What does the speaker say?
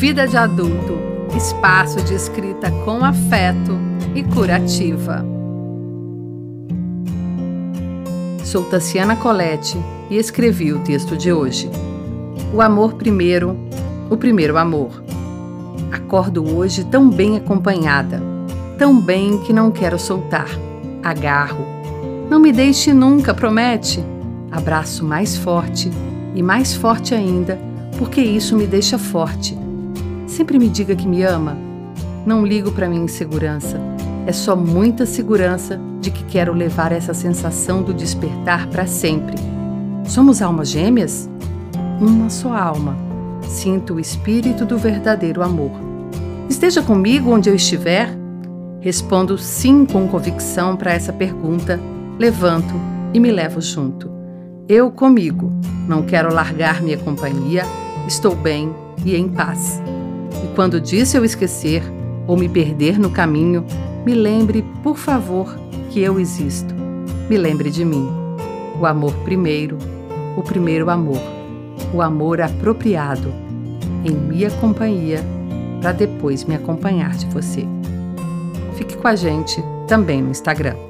Vida de Adulto espaço de escrita com afeto e curativa. Sou Tassiana Colette e escrevi o texto de hoje. O amor primeiro, o primeiro amor. Acordo hoje tão bem acompanhada, tão bem que não quero soltar. Agarro. Não me deixe nunca, promete. Abraço mais forte e mais forte ainda, porque isso me deixa forte. Sempre me diga que me ama. Não ligo para minha insegurança. É só muita segurança de que quero levar essa sensação do despertar para sempre. Somos almas gêmeas? Uma só alma. Sinto o espírito do verdadeiro amor. Esteja comigo onde eu estiver? Respondo sim com convicção para essa pergunta, levanto e me levo junto. Eu comigo. Não quero largar minha companhia, estou bem e em paz. E quando disse eu esquecer ou me perder no caminho, me lembre, por favor, que eu existo. Me lembre de mim. O amor primeiro, o primeiro amor, o amor apropriado, em minha companhia, para depois me acompanhar de você. Fique com a gente também no Instagram.